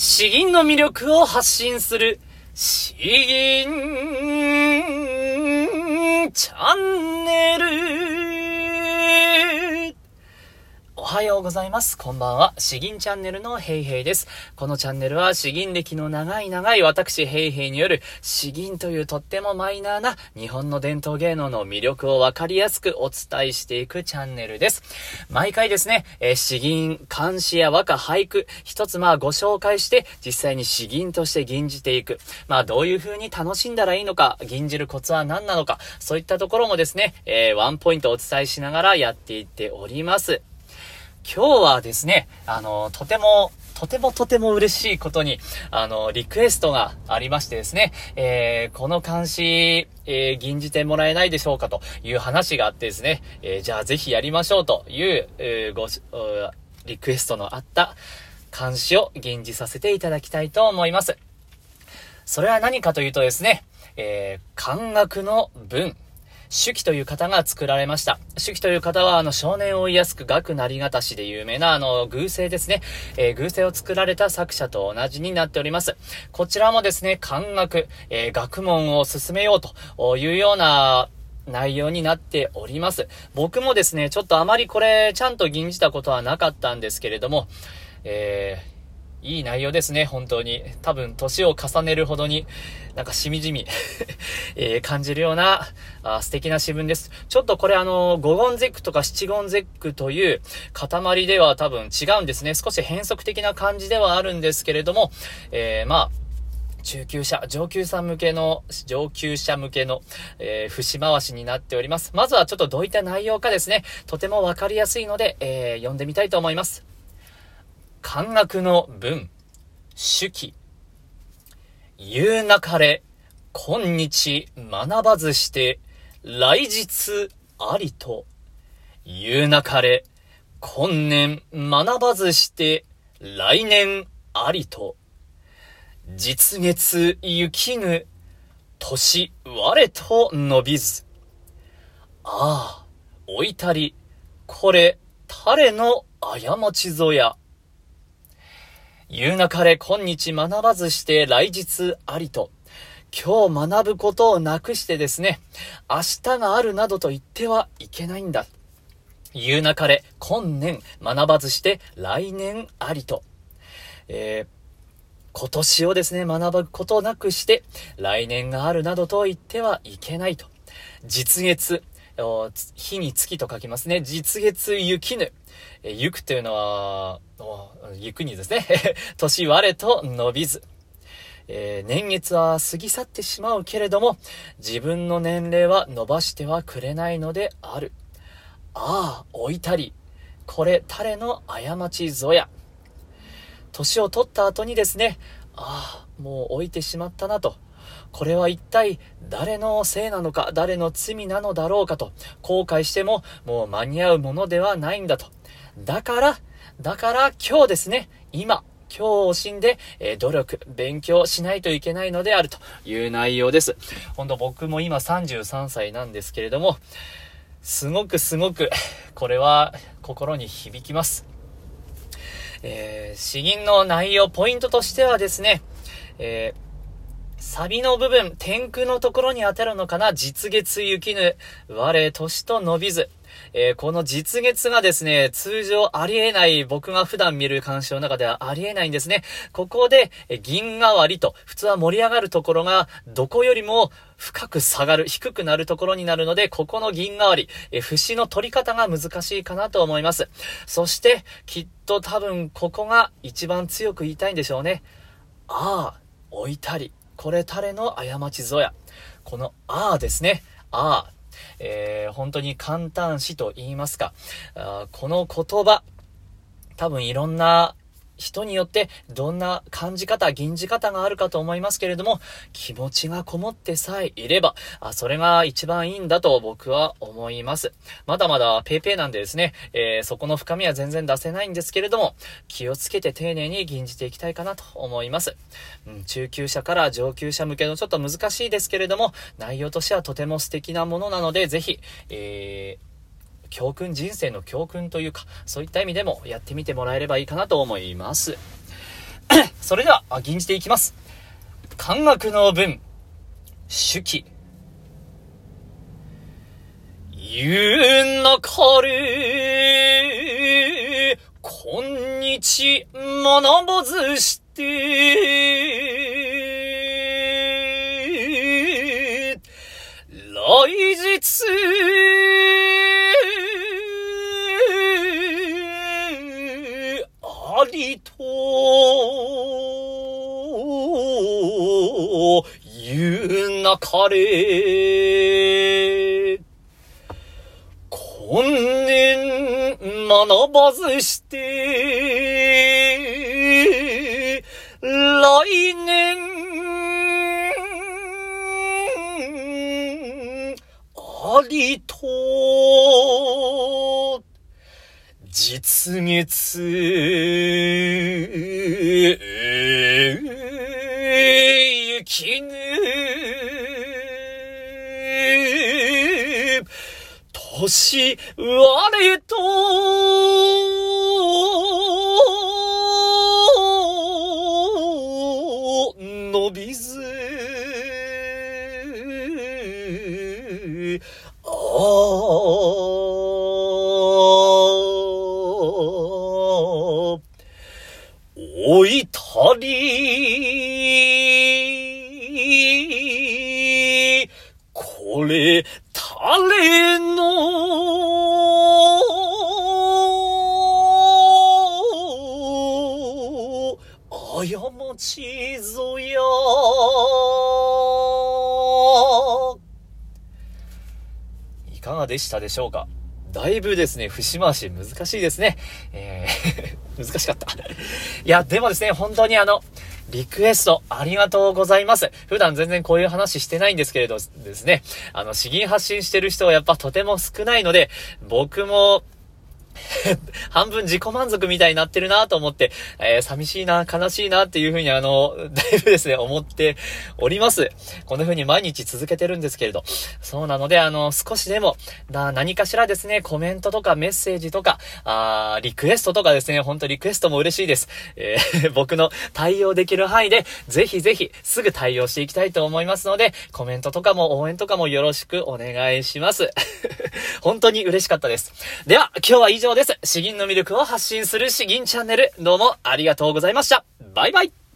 詩吟の魅力を発信する、詩吟チャンネル。はようございます。こんばんは。詩吟チャンネルのヘイヘイです。このチャンネルは詩吟歴の長い長い私ヘイヘイによる詩吟というとってもマイナーな日本の伝統芸能の魅力をわかりやすくお伝えしていくチャンネルです。毎回ですね、え、詩吟、漢詩や和歌、俳句、一つまあご紹介して実際に詩吟として吟じていく。まあどういう風に楽しんだらいいのか、吟じるコツは何なのか、そういったところもですね、えー、ワンポイントお伝えしながらやっていっております。今日はですね、あの、とても、とてもとても嬉しいことに、あの、リクエストがありましてですね、えー、この監視、えー、吟じてもらえないでしょうかという話があってですね、えー、じゃあぜひやりましょうという、えー、ご、リクエストのあった監視を吟じさせていただきたいと思います。それは何かというとですね、えー、漢学の文、手記という方が作られました。手記という方は、あの、少年を追いやすく学なりがたしで有名な、あの、偶声ですね。えー、偶声を作られた作者と同じになっております。こちらもですね、漢学、えー、学問を進めようというような、内容になっております。僕もですね、ちょっとあまりこれ、ちゃんと吟じたことはなかったんですけれども、えー、いい内容ですね、本当に。多分、年を重ねるほどに、なんかしみじみ えー、感じるようなあ素敵な詩文です。ちょっとこれあの、五言絶句とか七言絶句という塊では多分違うんですね。少し変則的な感じではあるんですけれども、えー、まあ、中級者、上級者向けの、上級者向けの、えー、節回しになっております。まずはちょっとどういった内容かですね、とてもわかりやすいので、えー、読んでみたいと思います。漢学の文、手記。言うなかれ、今日学ばずして、来日ありと。言うなかれ、今年学ばずして、来年ありと。実月行きぬ、年我と伸びず。ああ、置いたり、これ、誰の過ちぞや。言うなかれ今日学ばずして来日ありと。今日学ぶことをなくしてですね、明日があるなどと言ってはいけないんだ。言うなかれ今年学ばずして来年ありと。えー、今年をですね、学ぶことなくして、来年があるなどと言ってはいけないと。実月、日に月と書きますね。実月雪ぬ。え行くというのは、行くにですね、年我と伸びず。えー、年月は過ぎ去ってしまうけれども、自分の年齢は伸ばしてはくれないのである。ああ、置いたり。これ、誰の過ちぞや。年を取った後にですね、ああ、もう置いてしまったなと。これは一体誰のせいなのか、誰の罪なのだろうかと、後悔してももう間に合うものではないんだと。だから、だから今日ですね、今、今日を惜しんで、えー、努力、勉強しないといけないのであるという内容です。ほんと僕も今33歳なんですけれども、すごくすごく、これは心に響きます。えー、詩吟の内容、ポイントとしてはですね、えーサビの部分、天空のところに当たるのかな？実月雪ぬ、我、年と伸びず。えー、この実月がですね、通常ありえない、僕が普段見る鑑賞の中ではありえないんですね。ここで、え銀代わりと、普通は盛り上がるところが、どこよりも深く下がる、低くなるところになるので、ここの銀代わり、え節の取り方が難しいかなと思います。そして、きっと多分ここが一番強く言いたいんでしょうね。ああ、置いたり。これ誰の過ちぞや。このあーですね。あー。えー、本当に簡単詞と言いますか。あこの言葉、多分いろんな人によってどんな感じ方、吟じ方があるかと思いますけれども、気持ちがこもってさえいれば、あそれが一番いいんだと僕は思います。まだまだペーペーなんでですね、えー、そこの深みは全然出せないんですけれども、気をつけて丁寧に吟じていきたいかなと思います。うん、中級者から上級者向けのちょっと難しいですけれども、内容としてはとても素敵なものなので、ぜひ、えー教訓、人生の教訓というか、そういった意味でもやってみてもらえればいいかなと思います。それでは、吟じていきます。漢学の文、手記。言うなかれ、今日学ばずして、来日、れ。今年学ばずして、来年、ありと、実月、年我と、伸びず、ああ、置いたり、これ、誰の、かがでしたでしょうか？だいぶですね、節回し難しいですね。えー 難しかった。いや、でもですね、本当にあの、リクエストありがとうございます。普段全然こういう話してないんですけれどですね、あの、詩吟発信してる人はやっぱとても少ないので、僕も 半分自己満足みたいになってるなと思って、えー、寂しいな、悲しいなっていうふうにあの、だいぶですね、思っております。こんな風に毎日続けてるんですけれど。そうなので、あの、少しでも、な、何かしらですね、コメントとかメッセージとか、あリクエストとかですね、ほんとリクエストも嬉しいです。えー、僕の対応できる範囲で、ぜひぜひ、すぐ対応していきたいと思いますので、コメントとかも応援とかもよろしくお願いします。本当に嬉しかったです。では、今日は以上上です。詩吟の魅力を発信する詩吟チャンネル、どうもありがとうございました。バイバイ